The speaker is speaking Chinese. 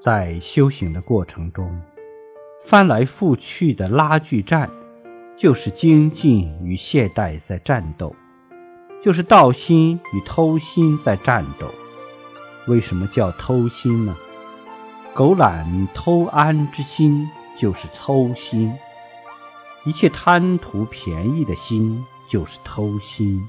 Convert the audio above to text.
在修行的过程中，翻来覆去的拉锯战，就是精进与懈怠在战斗，就是道心与偷心在战斗，为什么叫偷心呢？狗懒偷安之心就是偷心，一切贪图便宜的心就是偷心。